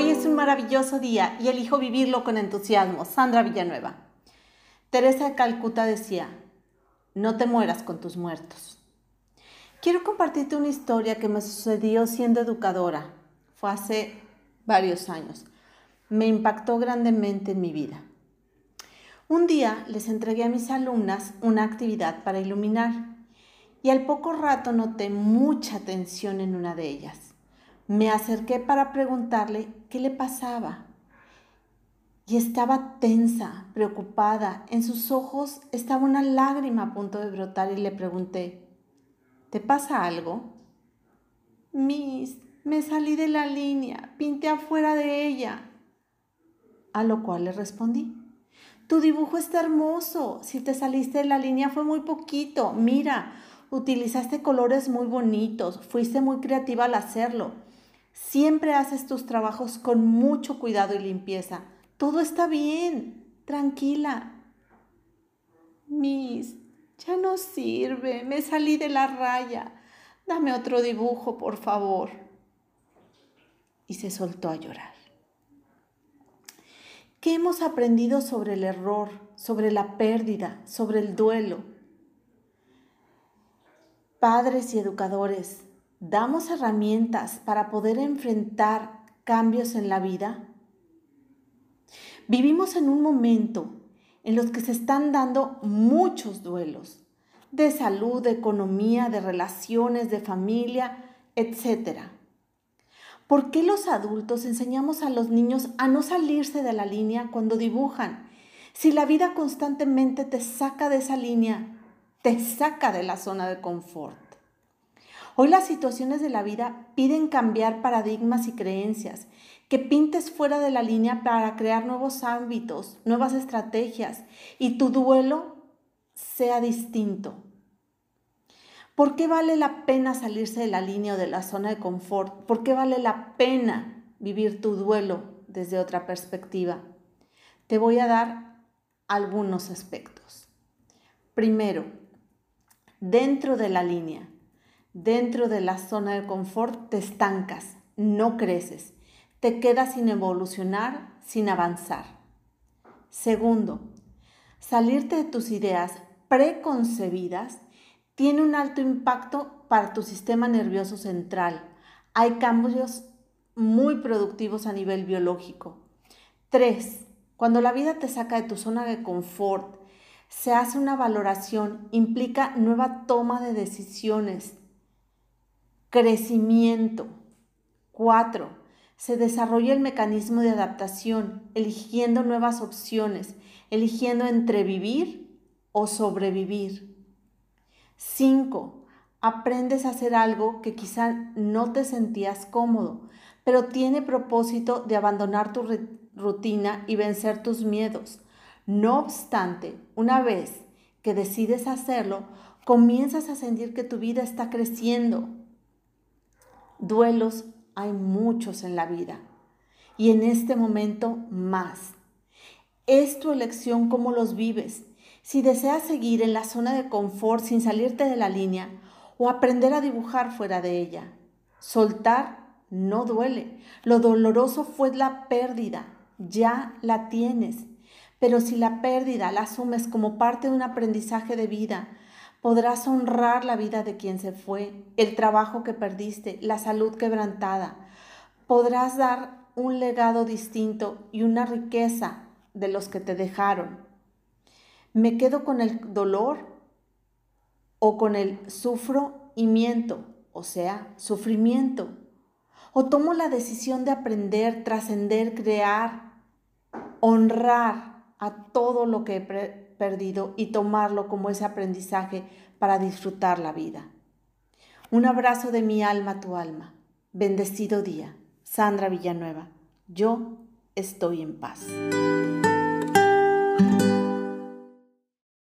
Hoy es un maravilloso día y elijo vivirlo con entusiasmo. Sandra Villanueva. Teresa de Calcuta decía, no te mueras con tus muertos. Quiero compartirte una historia que me sucedió siendo educadora. Fue hace varios años. Me impactó grandemente en mi vida. Un día les entregué a mis alumnas una actividad para iluminar y al poco rato noté mucha tensión en una de ellas. Me acerqué para preguntarle qué le pasaba y estaba tensa, preocupada. En sus ojos estaba una lágrima a punto de brotar y le pregunté, ¿te pasa algo? Miss, me salí de la línea, pinté afuera de ella. A lo cual le respondí, tu dibujo está hermoso, si te saliste de la línea fue muy poquito, mira, utilizaste colores muy bonitos, fuiste muy creativa al hacerlo. Siempre haces tus trabajos con mucho cuidado y limpieza. Todo está bien, tranquila. Miss, ya no sirve, me salí de la raya. Dame otro dibujo, por favor. Y se soltó a llorar. ¿Qué hemos aprendido sobre el error, sobre la pérdida, sobre el duelo? Padres y educadores, ¿damos herramientas para poder enfrentar cambios en la vida? Vivimos en un momento en los que se están dando muchos duelos de salud, de economía, de relaciones, de familia, etc. ¿Por qué los adultos enseñamos a los niños a no salirse de la línea cuando dibujan? Si la vida constantemente te saca de esa línea, te saca de la zona de confort. Hoy las situaciones de la vida piden cambiar paradigmas y creencias, que pintes fuera de la línea para crear nuevos ámbitos, nuevas estrategias y tu duelo sea distinto. ¿Por qué vale la pena salirse de la línea o de la zona de confort? ¿Por qué vale la pena vivir tu duelo desde otra perspectiva? Te voy a dar algunos aspectos. Primero, dentro de la línea dentro de la zona de confort te estancas, no creces, te quedas sin evolucionar, sin avanzar. Segundo, salirte de tus ideas preconcebidas tiene un alto impacto para tu sistema nervioso central. Hay cambios muy productivos a nivel biológico. Tres, cuando la vida te saca de tu zona de confort, se hace una valoración, implica nueva toma de decisiones, Crecimiento. 4. Se desarrolla el mecanismo de adaptación, eligiendo nuevas opciones, eligiendo entre vivir o sobrevivir. 5. Aprendes a hacer algo que quizá no te sentías cómodo, pero tiene propósito de abandonar tu rutina y vencer tus miedos. No obstante, una vez que decides hacerlo, comienzas a sentir que tu vida está creciendo, Duelos hay muchos en la vida y en este momento más. Es tu elección cómo los vives. Si deseas seguir en la zona de confort sin salirte de la línea o aprender a dibujar fuera de ella. Soltar no duele. Lo doloroso fue la pérdida. Ya la tienes. Pero si la pérdida la asumes como parte de un aprendizaje de vida, Podrás honrar la vida de quien se fue, el trabajo que perdiste, la salud quebrantada. Podrás dar un legado distinto y una riqueza de los que te dejaron. ¿Me quedo con el dolor o con el sufro y miento, o sea, sufrimiento? ¿O tomo la decisión de aprender, trascender, crear, honrar a todo lo que he perdido y tomarlo como ese aprendizaje para disfrutar la vida. Un abrazo de mi alma a tu alma. Bendecido día. Sandra Villanueva. Yo estoy en paz.